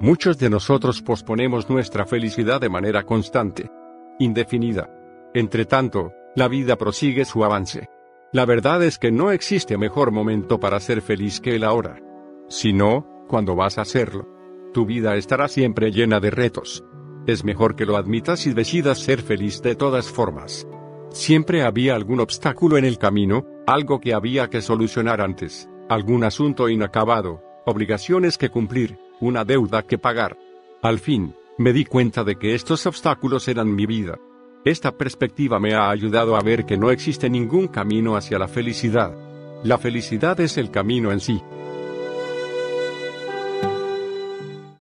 Muchos de nosotros posponemos nuestra felicidad de manera constante, indefinida. Entre tanto, la vida prosigue su avance. La verdad es que no existe mejor momento para ser feliz que el ahora. Si no, ¿cuándo vas a hacerlo? Tu vida estará siempre llena de retos. Es mejor que lo admitas y decidas ser feliz de todas formas. Siempre había algún obstáculo en el camino, algo que había que solucionar antes, algún asunto inacabado, obligaciones que cumplir, una deuda que pagar. Al fin, me di cuenta de que estos obstáculos eran mi vida. Esta perspectiva me ha ayudado a ver que no existe ningún camino hacia la felicidad. La felicidad es el camino en sí.